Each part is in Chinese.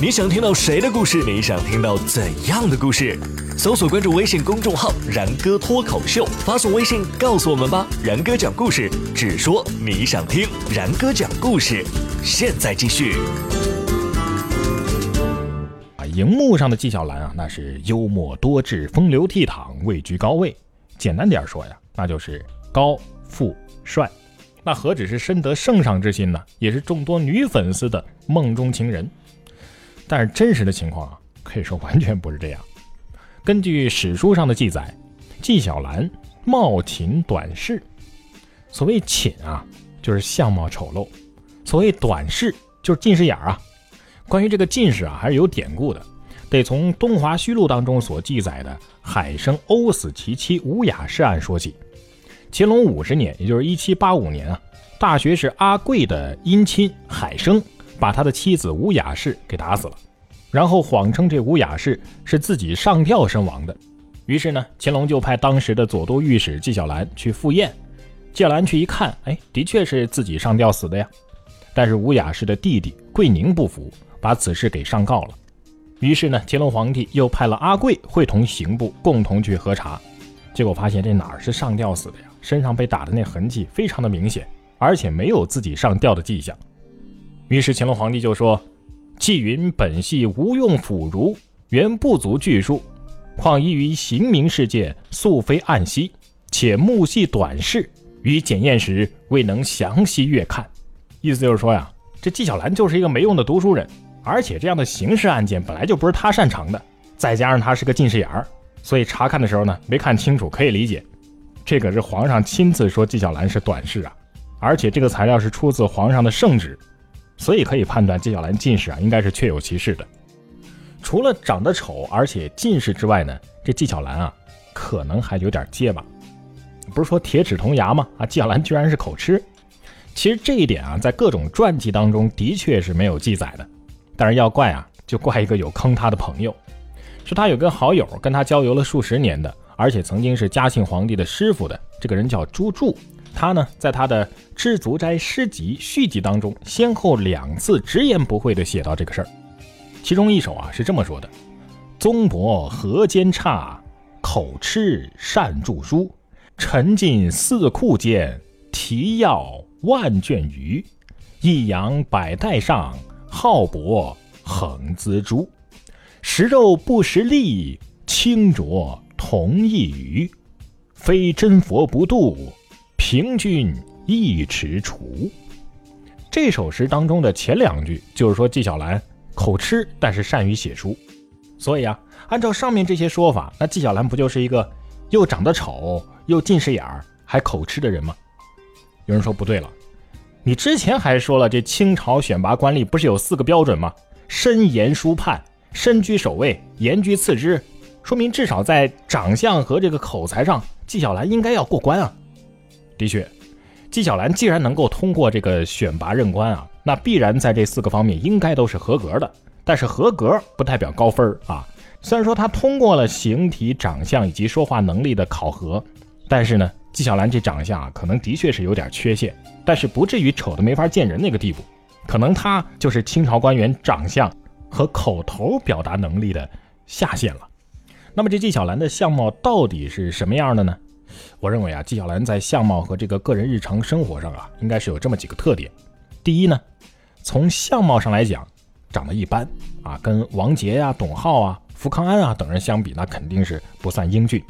你想听到谁的故事？你想听到怎样的故事？搜索关注微信公众号“然哥脱口秀”，发送微信告诉我们吧。然哥讲故事，只说你想听。然哥讲故事，现在继续。啊，荧幕上的纪晓岚啊，那是幽默多智、风流倜傥、位居高位。简单点说呀，那就是高富帅。那何止是深得圣上之心呢？也是众多女粉丝的梦中情人。但是真实的情况啊，可以说完全不是这样。根据史书上的记载，纪晓岚貌寝短视。所谓寝啊，就是相貌丑陋；所谓短视，就是近视眼啊。关于这个近视啊，还是有典故的，得从《东华虚录》当中所记载的海生殴死其妻吴雅氏案说起。乾隆五十年，也就是一七八五年啊，大学士阿贵的姻亲海生。把他的妻子吴雅氏给打死了，然后谎称这吴雅氏是自己上吊身亡的。于是呢，乾隆就派当时的左都御史纪晓岚去赴宴。纪晓岚去一看，哎，的确是自己上吊死的呀。但是吴雅氏的弟弟桂宁不服，把此事给上告了。于是呢，乾隆皇帝又派了阿贵会同刑部共同去核查，结果发现这哪儿是上吊死的呀？身上被打的那痕迹非常的明显，而且没有自己上吊的迹象。于是乾隆皇帝就说：“纪云本系无用腐儒，原不足据数，况依于刑名事件，素非暗息，且目系短视，于检验时未能详细阅看。”意思就是说呀，这纪晓岚就是一个没用的读书人，而且这样的刑事案件本来就不是他擅长的，再加上他是个近视眼儿，所以查看的时候呢没看清楚，可以理解。这可是皇上亲自说纪晓岚是短视啊，而且这个材料是出自皇上的圣旨。所以可以判断纪晓岚近视啊，应该是确有其事的。除了长得丑，而且近视之外呢，这纪晓岚啊，可能还有点结巴。不是说铁齿铜牙吗？啊，纪晓岚居然是口吃。其实这一点啊，在各种传记当中的确是没有记载的。但是要怪啊，就怪一个有坑他的朋友。说他有个好友跟他交游了数十年的，而且曾经是嘉庆皇帝的师傅的，这个人叫朱柱。他呢，在他的《知足斋诗集续集》当中，先后两次直言不讳地写到这个事儿。其中一首啊是这么说的：“宗伯何间差，口吃善著书，沉浸四库间，提要万卷余。一阳百代上，好博横锱珠。食肉不食力，清浊同一鱼。非真佛不度。”平均一尺楚。这首诗当中的前两句就是说纪晓岚口吃，但是善于写书。所以啊，按照上面这些说法，那纪晓岚不就是一个又长得丑又近视眼儿还口吃的人吗？有人说不对了，你之前还说了，这清朝选拔官吏不是有四个标准吗？身言书判，身居首位，言居次之，说明至少在长相和这个口才上，纪晓岚应该要过关啊。的确，纪晓岚既然能够通过这个选拔任官啊，那必然在这四个方面应该都是合格的。但是合格不代表高分啊。虽然说他通过了形体、长相以及说话能力的考核，但是呢，纪晓岚这长相啊，可能的确是有点缺陷，但是不至于丑的没法见人那个地步。可能他就是清朝官员长相和口头表达能力的下限了。那么这纪晓岚的相貌到底是什么样的呢？我认为啊，纪晓岚在相貌和这个个人日常生活上啊，应该是有这么几个特点。第一呢，从相貌上来讲，长得一般啊，跟王杰呀、董浩啊、福康安啊等人相比，那肯定是不算英俊。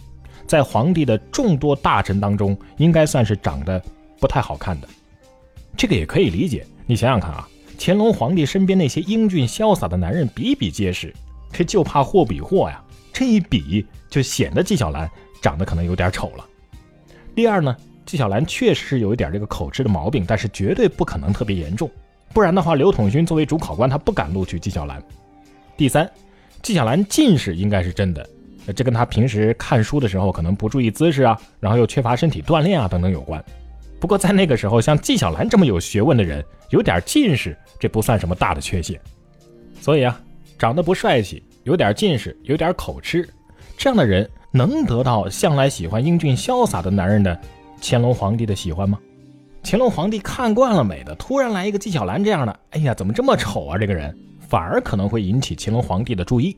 在皇帝的众多大臣当中，应该算是长得不太好看的。这个也可以理解，你想想看啊，乾隆皇帝身边那些英俊潇洒的男人比比皆是，这就怕货比货呀，这一比就显得纪晓岚。长得可能有点丑了。第二呢，纪晓岚确实是有一点这个口吃的毛病，但是绝对不可能特别严重，不然的话，刘统勋作为主考官，他不敢录取纪晓岚。第三，纪晓岚近视应该是真的，这跟他平时看书的时候可能不注意姿势啊，然后又缺乏身体锻炼啊等等有关。不过在那个时候，像纪晓岚这么有学问的人，有点近视，这不算什么大的缺陷。所以啊，长得不帅气，有点近视，有点口吃，这样的人。能得到向来喜欢英俊潇洒的男人的乾隆皇帝的喜欢吗？乾隆皇帝看惯了美的，突然来一个纪晓岚这样的，哎呀，怎么这么丑啊？这个人反而可能会引起乾隆皇帝的注意。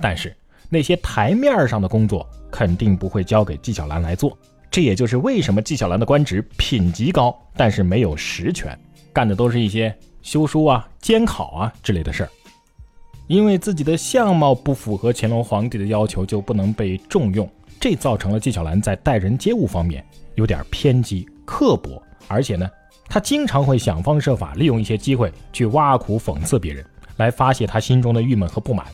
但是那些台面上的工作肯定不会交给纪晓岚来做。这也就是为什么纪晓岚的官职品级高，但是没有实权，干的都是一些修书啊、监考啊之类的事儿。因为自己的相貌不符合乾隆皇帝的要求，就不能被重用，这造成了纪晓岚在待人接物方面有点偏激、刻薄，而且呢，他经常会想方设法利用一些机会去挖苦、讽刺别人，来发泄他心中的郁闷和不满。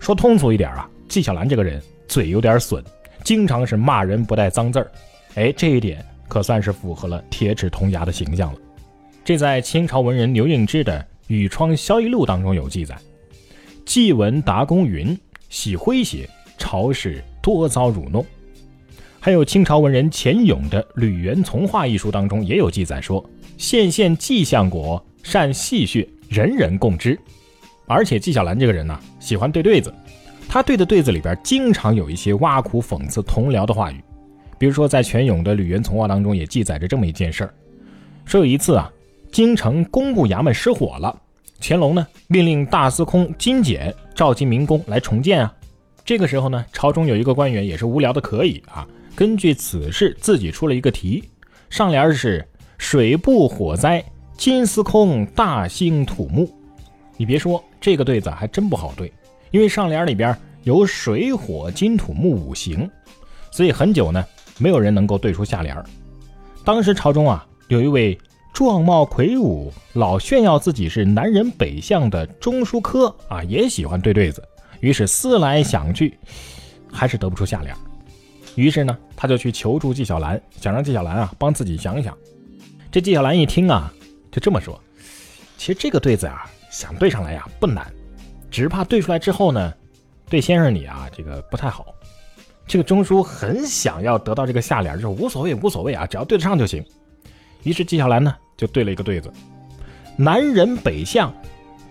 说通俗一点啊，纪晓岚这个人嘴有点损，经常是骂人不带脏字儿。哎，这一点可算是符合了铁齿铜牙的形象了。这在清朝文人刘应之的《雨窗消逸录》当中有记载。纪文达公云：“喜诙谐，朝事多遭辱弄。”还有清朝文人钱勇的《吕元从话》一书当中也有记载说：“县县纪相国善戏谑，人人共知。”而且纪晓岚这个人呢，喜欢对对子，他对的对子里边经常有一些挖苦、讽刺同僚的话语。比如说，在钱勇的《吕元从话》当中也记载着这么一件事儿：说有一次啊，京城工部衙门失火了。乾隆呢，命令大司空金简召集民工来重建啊。这个时候呢，朝中有一个官员也是无聊的可以啊，根据此事自己出了一个题，上联是“水部火灾，金司空大兴土木”。你别说，这个对子还真不好对，因为上联里边有水火金土木五行，所以很久呢，没有人能够对出下联。当时朝中啊，有一位。壮貌魁梧、老炫耀自己是南人北相的钟书科啊，也喜欢对对子，于是思来想去，还是得不出下联。于是呢，他就去求助纪晓岚，想让纪晓岚啊帮自己想想。这纪晓岚一听啊，就这么说：“其实这个对子啊，想对上来呀不难，只怕对出来之后呢，对先生你啊这个不太好。”这个钟书很想要得到这个下联，就是无所谓无所谓啊，只要对得上就行。于是纪晓岚呢。就对了一个对子，南人北向，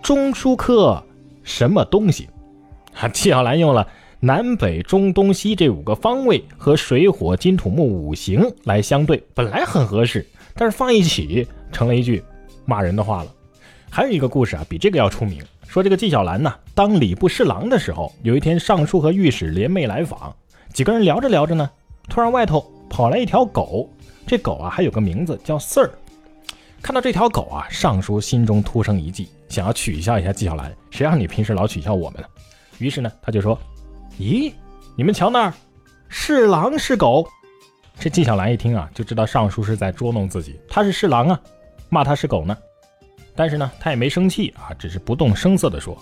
中书科什么东西？啊，纪晓岚用了南北中东西这五个方位和水火金土木五行来相对，本来很合适，但是放一起成了一句骂人的话了。还有一个故事啊，比这个要出名，说这个纪晓岚呢，当礼部侍郎的时候，有一天尚书和御史联袂来访，几个人聊着聊着呢，突然外头跑来一条狗，这狗啊还有个名字叫四儿。看到这条狗啊，尚书心中突生一计，想要取笑一下纪晓岚。谁让你平时老取笑我们呢？于是呢，他就说：“咦，你们瞧那儿，是狼是狗？”这纪晓岚一听啊，就知道尚书是在捉弄自己。他是侍郎啊，骂他是狗呢。但是呢，他也没生气啊，只是不动声色地说：“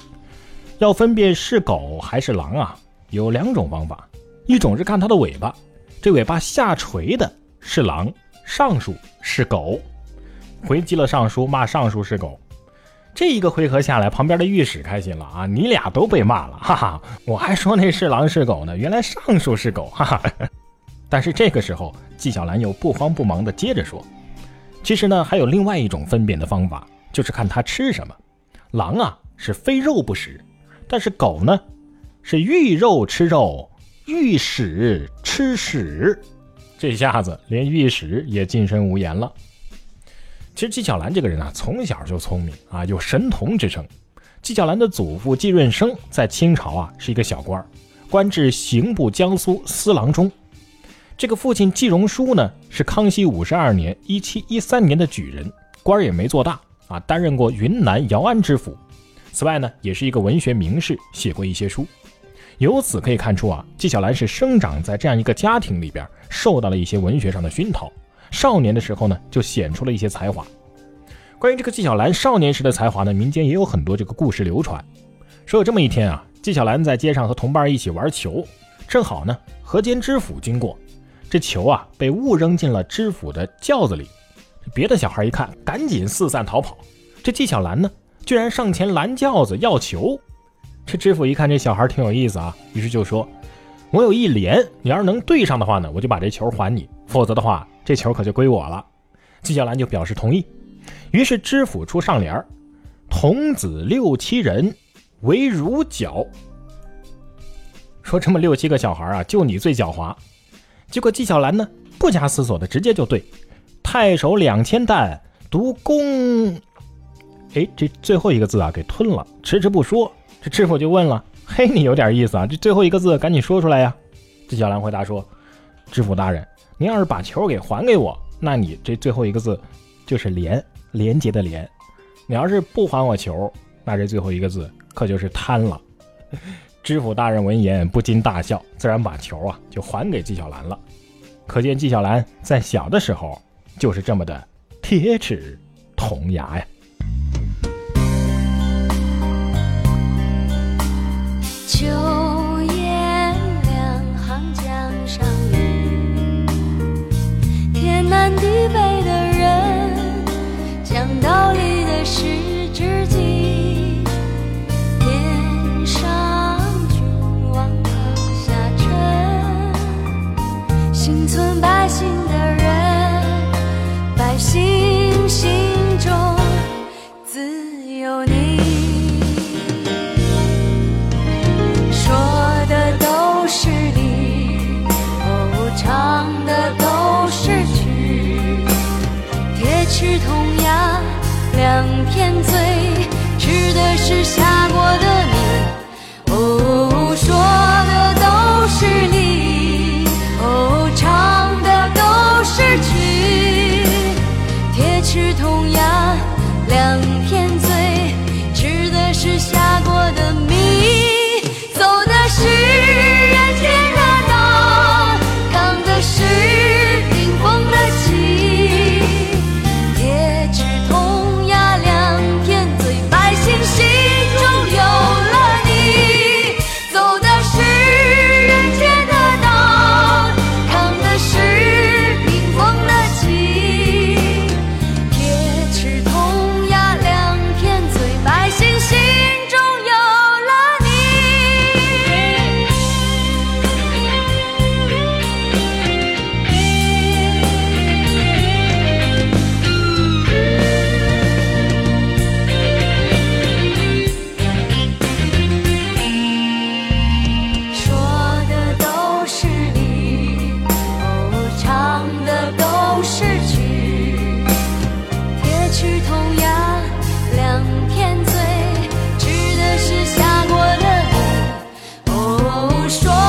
要分辨是狗还是狼啊，有两种方法。一种是看它的尾巴，这尾巴下垂的是狼，上述是狗。”回击了尚书，骂尚书是狗。这一个回合下来，旁边的御史开心了啊！你俩都被骂了，哈哈！我还说那是狼是狗呢，原来尚书是狗，哈哈！但是这个时候，纪晓岚又不慌不忙地接着说：“其实呢，还有另外一种分辨的方法，就是看他吃什么。狼啊是非肉不食，但是狗呢是遇肉吃肉，遇屎吃屎。这下子连御史也近身无言了。”其实纪晓岚这个人啊，从小就聪明啊，有神童之称。纪晓岚的祖父纪润生在清朝啊是一个小官，官至刑部江苏司郎中。这个父亲纪荣书呢是康熙五十二年（一七一三年）的举人，官也没做大啊，担任过云南姚安知府。此外呢，也是一个文学名士，写过一些书。由此可以看出啊，纪晓岚是生长在这样一个家庭里边，受到了一些文学上的熏陶。少年的时候呢，就显出了一些才华。关于这个纪晓岚少年时的才华呢，民间也有很多这个故事流传。说有这么一天啊，纪晓岚在街上和同伴一起玩球，正好呢，河间知府经过，这球啊被误扔进了知府的轿子里。别的小孩一看，赶紧四散逃跑。这纪晓岚呢，居然上前拦轿子要球。这知府一看这小孩挺有意思啊，于是就说：“我有一联，你要是能对上的话呢，我就把这球还你；否则的话。”这球可就归我了，纪晓岚就表示同意。于是知府出上联童子六七人，为如角。”说这么六七个小孩啊，就你最狡猾。结果纪晓岚呢，不加思索的直接就对：“太守两千担，独公。”哎，这最后一个字啊给吞了，迟迟不说。这知府就问了：“嘿，你有点意思啊，这最后一个字赶紧说出来呀！”纪晓岚回答说：“知府大人，您要是把球给还给我，那你这最后一个字就是廉’，廉洁的廉；你要是不还我球，那这最后一个字可就是贪了。”知府大人闻言不禁大笑，自然把球啊就还给纪晓岚了。可见纪晓岚在小的时候就是这么的铁齿铜牙呀。you strong.